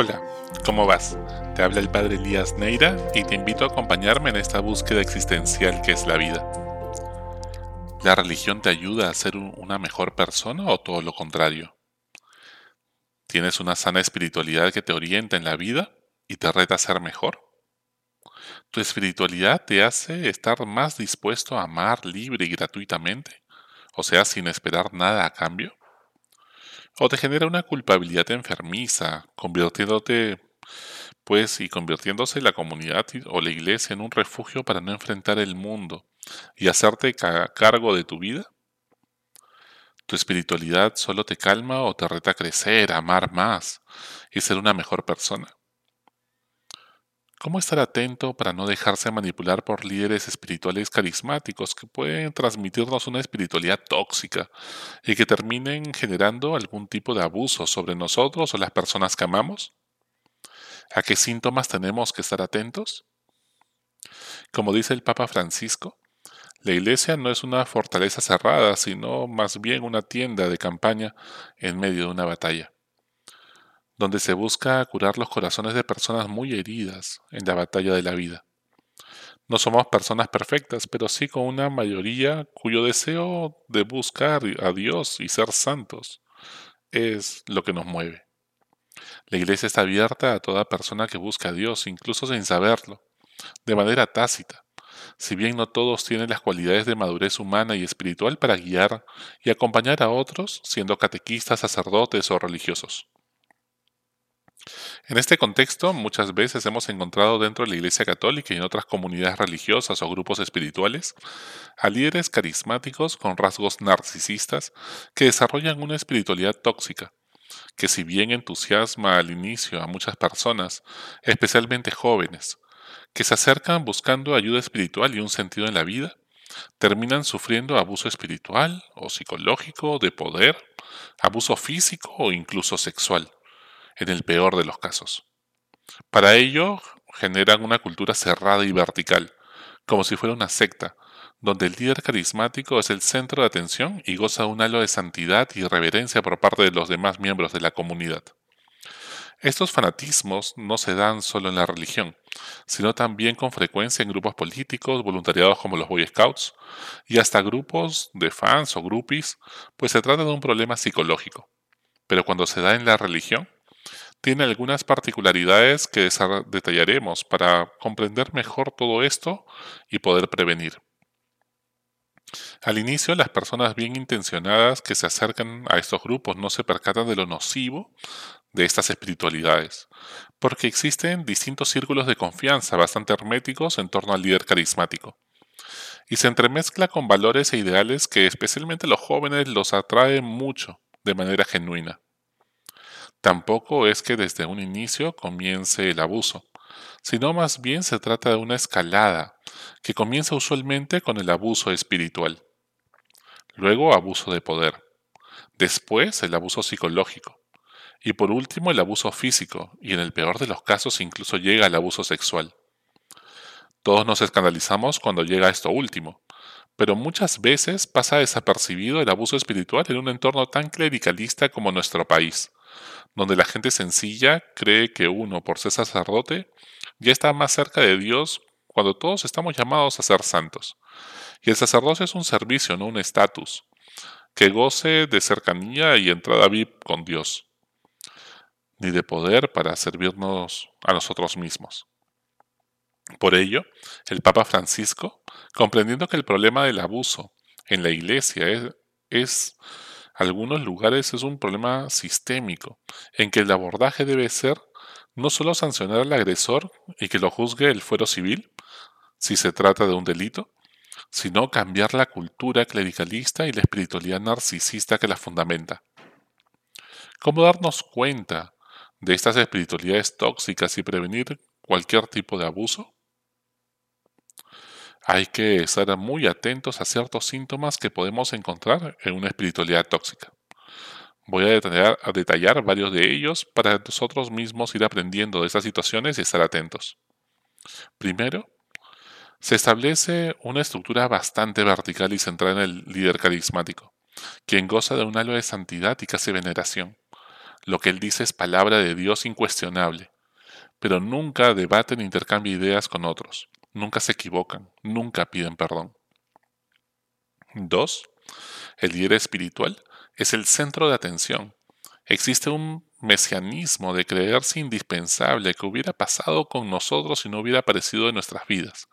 Hola, ¿cómo vas? Te habla el padre Elías Neira y te invito a acompañarme en esta búsqueda existencial que es la vida. ¿La religión te ayuda a ser una mejor persona o todo lo contrario? ¿Tienes una sana espiritualidad que te orienta en la vida y te reta a ser mejor? ¿Tu espiritualidad te hace estar más dispuesto a amar libre y gratuitamente? O sea, sin esperar nada a cambio o te genera una culpabilidad enfermiza, convirtiéndote, pues, y convirtiéndose la comunidad o la iglesia en un refugio para no enfrentar el mundo y hacerte cargo de tu vida? ¿Tu espiritualidad solo te calma o te reta a crecer, amar más y ser una mejor persona? ¿Cómo estar atento para no dejarse manipular por líderes espirituales carismáticos que pueden transmitirnos una espiritualidad tóxica y que terminen generando algún tipo de abuso sobre nosotros o las personas que amamos? ¿A qué síntomas tenemos que estar atentos? Como dice el Papa Francisco, la Iglesia no es una fortaleza cerrada, sino más bien una tienda de campaña en medio de una batalla donde se busca curar los corazones de personas muy heridas en la batalla de la vida. No somos personas perfectas, pero sí con una mayoría cuyo deseo de buscar a Dios y ser santos es lo que nos mueve. La iglesia está abierta a toda persona que busca a Dios, incluso sin saberlo, de manera tácita, si bien no todos tienen las cualidades de madurez humana y espiritual para guiar y acompañar a otros siendo catequistas, sacerdotes o religiosos. En este contexto, muchas veces hemos encontrado dentro de la Iglesia Católica y en otras comunidades religiosas o grupos espirituales a líderes carismáticos con rasgos narcisistas que desarrollan una espiritualidad tóxica, que si bien entusiasma al inicio a muchas personas, especialmente jóvenes, que se acercan buscando ayuda espiritual y un sentido en la vida, terminan sufriendo abuso espiritual o psicológico, de poder, abuso físico o incluso sexual en el peor de los casos. Para ello, generan una cultura cerrada y vertical, como si fuera una secta, donde el líder carismático es el centro de atención y goza de un halo de santidad y reverencia por parte de los demás miembros de la comunidad. Estos fanatismos no se dan solo en la religión, sino también con frecuencia en grupos políticos, voluntariados como los Boy Scouts, y hasta grupos de fans o groupies, pues se trata de un problema psicológico. Pero cuando se da en la religión, tiene algunas particularidades que detallaremos para comprender mejor todo esto y poder prevenir. Al inicio, las personas bien intencionadas que se acercan a estos grupos no se percatan de lo nocivo de estas espiritualidades, porque existen distintos círculos de confianza bastante herméticos en torno al líder carismático, y se entremezcla con valores e ideales que especialmente los jóvenes los atraen mucho de manera genuina. Tampoco es que desde un inicio comience el abuso, sino más bien se trata de una escalada que comienza usualmente con el abuso espiritual, luego abuso de poder, después el abuso psicológico, y por último el abuso físico, y en el peor de los casos incluso llega al abuso sexual. Todos nos escandalizamos cuando llega esto último, pero muchas veces pasa desapercibido el abuso espiritual en un entorno tan clericalista como nuestro país, donde la gente sencilla cree que uno, por ser sacerdote, ya está más cerca de Dios cuando todos estamos llamados a ser santos. Y el sacerdocio es un servicio, no un estatus, que goce de cercanía y entrada VIP con Dios, ni de poder para servirnos a nosotros mismos. Por ello, el Papa Francisco, comprendiendo que el problema del abuso en la Iglesia es, es algunos lugares es un problema sistémico, en que el abordaje debe ser no solo sancionar al agresor y que lo juzgue el fuero civil, si se trata de un delito, sino cambiar la cultura clericalista y la espiritualidad narcisista que la fundamenta. ¿Cómo darnos cuenta de estas espiritualidades tóxicas y prevenir cualquier tipo de abuso? Hay que estar muy atentos a ciertos síntomas que podemos encontrar en una espiritualidad tóxica. Voy a detallar, varios de ellos para nosotros mismos ir aprendiendo de estas situaciones y estar atentos. Primero, se establece una estructura bastante vertical y centrada en el líder carismático, quien goza de un halo de santidad y casi veneración, Lo que él dice es palabra de Dios incuestionable, pero nunca debaten ni intercambian ideas con otros, nunca se equivocan, nunca piden perdón. 2. El líder espiritual es el centro de atención. Existe un mesianismo de creerse indispensable que hubiera pasado con nosotros si no hubiera aparecido en nuestras vidas.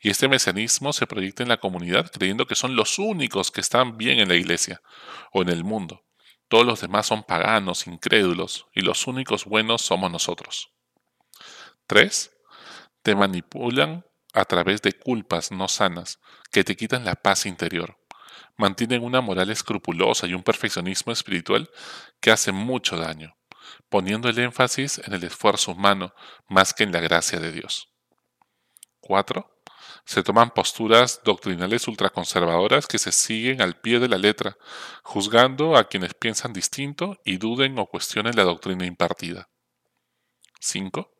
Y este mesianismo se proyecta en la comunidad creyendo que son los únicos que están bien en la iglesia o en el mundo. Todos los demás son paganos, incrédulos, y los únicos buenos somos nosotros. 3. Te manipulan a través de culpas no sanas que te quitan la paz interior. Mantienen una moral escrupulosa y un perfeccionismo espiritual que hace mucho daño poniendo el énfasis en el esfuerzo humano más que en la gracia de Dios. 4. Se toman posturas doctrinales ultraconservadoras que se siguen al pie de la letra, juzgando a quienes piensan distinto y duden o cuestionen la doctrina impartida. 5.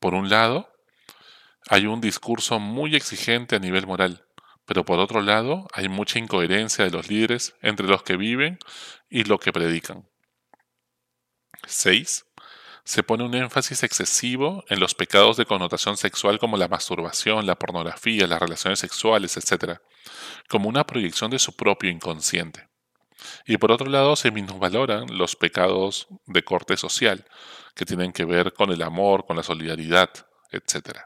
Por un lado, hay un discurso muy exigente a nivel moral, pero por otro lado hay mucha incoherencia de los líderes entre los que viven y lo que predican. 6. Se pone un énfasis excesivo en los pecados de connotación sexual como la masturbación, la pornografía, las relaciones sexuales, etc., como una proyección de su propio inconsciente. Y por otro lado, se minusvaloran los pecados de corte social, que tienen que ver con el amor, con la solidaridad, etc.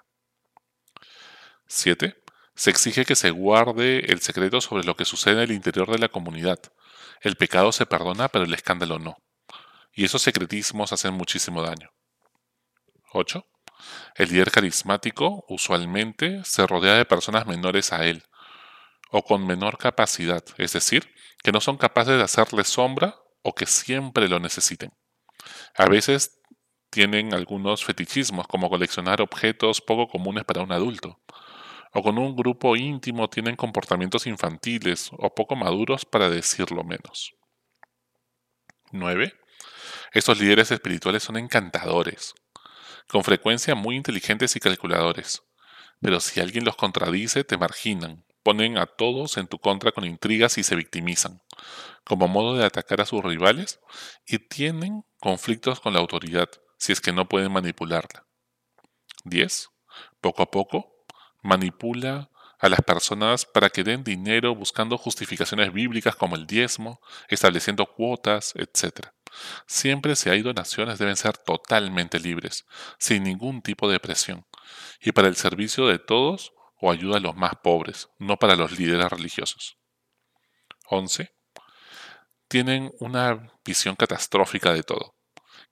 7. Se exige que se guarde el secreto sobre lo que sucede en el interior de la comunidad. El pecado se perdona, pero el escándalo no y esos secretismos hacen muchísimo daño. 8. El líder carismático usualmente se rodea de personas menores a él o con menor capacidad, es decir, que no son capaces de hacerle sombra o que siempre lo necesiten. A veces tienen algunos fetichismos como coleccionar objetos poco comunes para un adulto, o con un grupo íntimo tienen comportamientos infantiles o poco maduros para decirlo menos. 9. Estos líderes espirituales son encantadores, con frecuencia muy inteligentes y calculadores, pero si alguien los contradice te marginan, ponen a todos en tu contra con intrigas y se victimizan, como modo de atacar a sus rivales, y tienen conflictos con la autoridad, si es que no pueden manipularla. 10. Poco a poco, manipula a las personas para que den dinero buscando justificaciones bíblicas como el diezmo, estableciendo cuotas, etc. Siempre si hay donaciones deben ser totalmente libres, sin ningún tipo de presión, y para el servicio de todos o ayuda a los más pobres, no para los líderes religiosos. 11. Tienen una visión catastrófica de todo.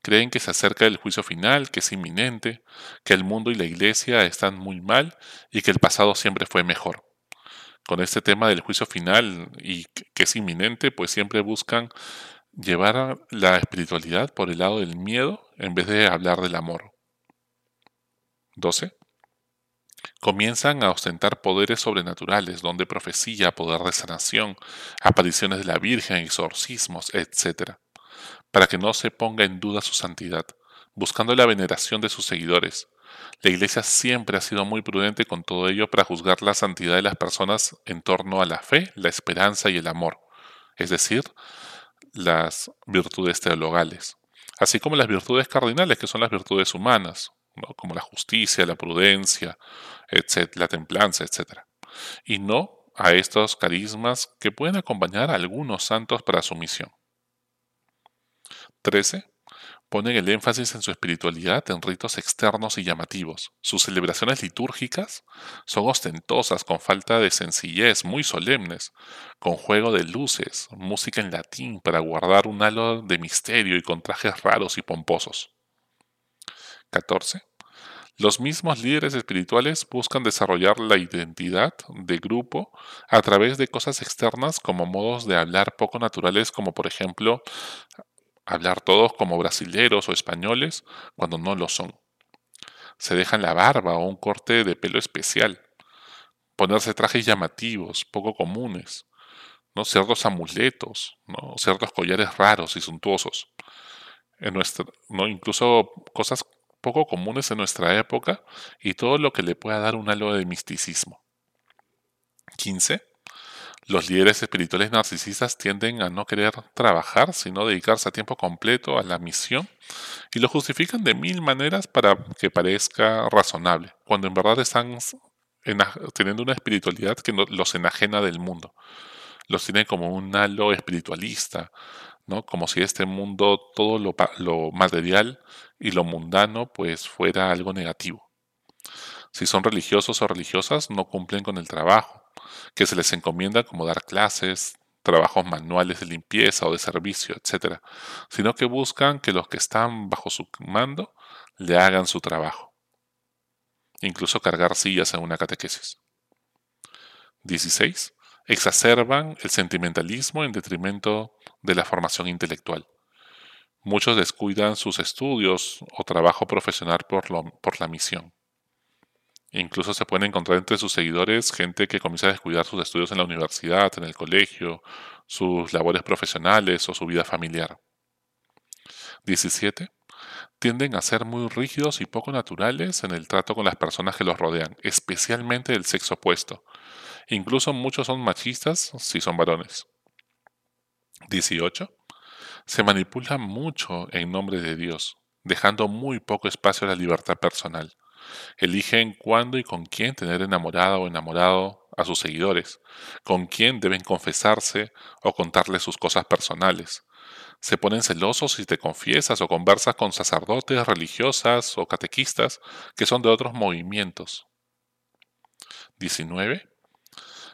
Creen que se acerca el juicio final, que es inminente, que el mundo y la iglesia están muy mal y que el pasado siempre fue mejor. Con este tema del juicio final y que es inminente, pues siempre buscan llevar la espiritualidad por el lado del miedo en vez de hablar del amor. 12. Comienzan a ostentar poderes sobrenaturales, donde profecía, poder de sanación, apariciones de la Virgen, exorcismos, etc., para que no se ponga en duda su santidad, buscando la veneración de sus seguidores. La Iglesia siempre ha sido muy prudente con todo ello para juzgar la santidad de las personas en torno a la fe, la esperanza y el amor, es decir, las virtudes teologales, así como las virtudes cardinales, que son las virtudes humanas, como la justicia, la prudencia, la templanza, etc. Y no a estos carismas que pueden acompañar a algunos santos para su misión. 13 ponen el énfasis en su espiritualidad en ritos externos y llamativos. Sus celebraciones litúrgicas son ostentosas, con falta de sencillez, muy solemnes, con juego de luces, música en latín para guardar un halo de misterio y con trajes raros y pomposos. 14. Los mismos líderes espirituales buscan desarrollar la identidad de grupo a través de cosas externas como modos de hablar poco naturales como por ejemplo hablar todos como brasileros o españoles cuando no lo son. Se dejan la barba o un corte de pelo especial, ponerse trajes llamativos, poco comunes, ¿no? ciertos amuletos, ¿no? ciertos collares raros y suntuosos. En nuestra, ¿no? Incluso cosas poco comunes en nuestra época y todo lo que le pueda dar un halo de misticismo. 15. Los líderes espirituales narcisistas tienden a no querer trabajar, sino dedicarse a tiempo completo a la misión y lo justifican de mil maneras para que parezca razonable, cuando en verdad están teniendo una espiritualidad que los enajena del mundo. Los tienen como un halo espiritualista, ¿no? Como si este mundo, todo lo, lo material y lo mundano, pues fuera algo negativo. Si son religiosos o religiosas, no cumplen con el trabajo, que se les encomienda como dar clases, trabajos manuales de limpieza o de servicio, etc., sino que buscan que los que están bajo su mando le hagan su trabajo, incluso cargar sillas en una catequesis. 16. Exacerban el sentimentalismo en detrimento de la formación intelectual. Muchos descuidan sus estudios o trabajo profesional por, por la misión. Incluso se pueden encontrar entre sus seguidores gente que comienza a descuidar sus estudios en la universidad, en el colegio, sus labores profesionales o su vida familiar. 17. Tienden a ser muy rígidos y poco naturales en el trato con las personas que los rodean, especialmente del sexo opuesto. Incluso muchos son machistas si son varones. 18. Se manipula mucho en nombre de Dios, dejando muy poco espacio a la libertad personal. Eligen cuándo y con quién tener enamorada o enamorado a sus seguidores, con quién deben confesarse o contarles sus cosas personales. Se ponen celosos si te confiesas o conversas con sacerdotes, religiosas o catequistas que son de otros movimientos. 19.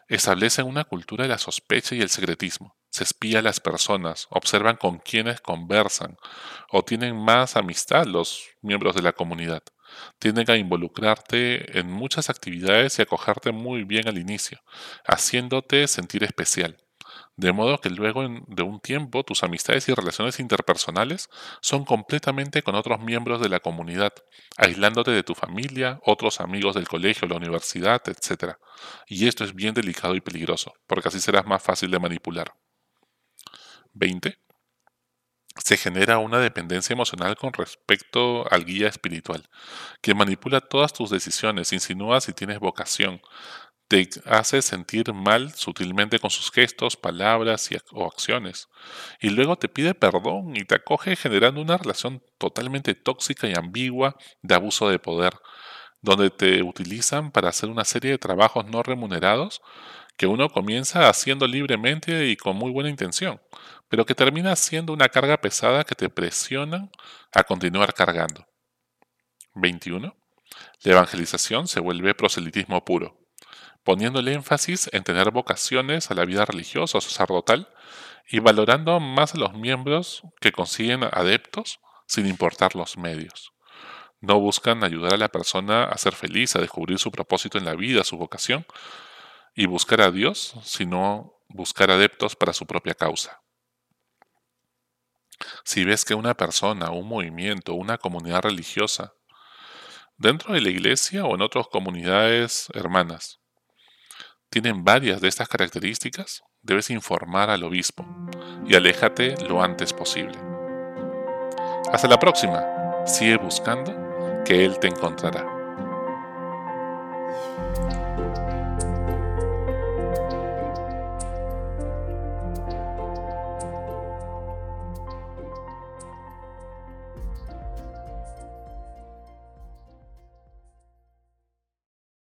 Establecen una cultura de la sospecha y el secretismo. Se espía a las personas, observan con quiénes conversan o tienen más amistad los miembros de la comunidad tienden a involucrarte en muchas actividades y acogerte muy bien al inicio, haciéndote sentir especial. De modo que luego de un tiempo tus amistades y relaciones interpersonales son completamente con otros miembros de la comunidad, aislándote de tu familia, otros amigos del colegio, la universidad, etc. Y esto es bien delicado y peligroso, porque así serás más fácil de manipular. 20 se genera una dependencia emocional con respecto al guía espiritual, que manipula todas tus decisiones, insinúa si tienes vocación, te hace sentir mal sutilmente con sus gestos, palabras y, o acciones, y luego te pide perdón y te acoge generando una relación totalmente tóxica y ambigua de abuso de poder, donde te utilizan para hacer una serie de trabajos no remunerados que uno comienza haciendo libremente y con muy buena intención, pero que termina siendo una carga pesada que te presiona a continuar cargando. 21. La evangelización se vuelve proselitismo puro, poniéndole énfasis en tener vocaciones a la vida religiosa o sacerdotal y valorando más a los miembros que consiguen adeptos sin importar los medios. No buscan ayudar a la persona a ser feliz, a descubrir su propósito en la vida, su vocación, y buscar a Dios, sino buscar adeptos para su propia causa. Si ves que una persona, un movimiento, una comunidad religiosa, dentro de la iglesia o en otras comunidades hermanas, tienen varias de estas características, debes informar al obispo y aléjate lo antes posible. Hasta la próxima. Sigue buscando que Él te encontrará.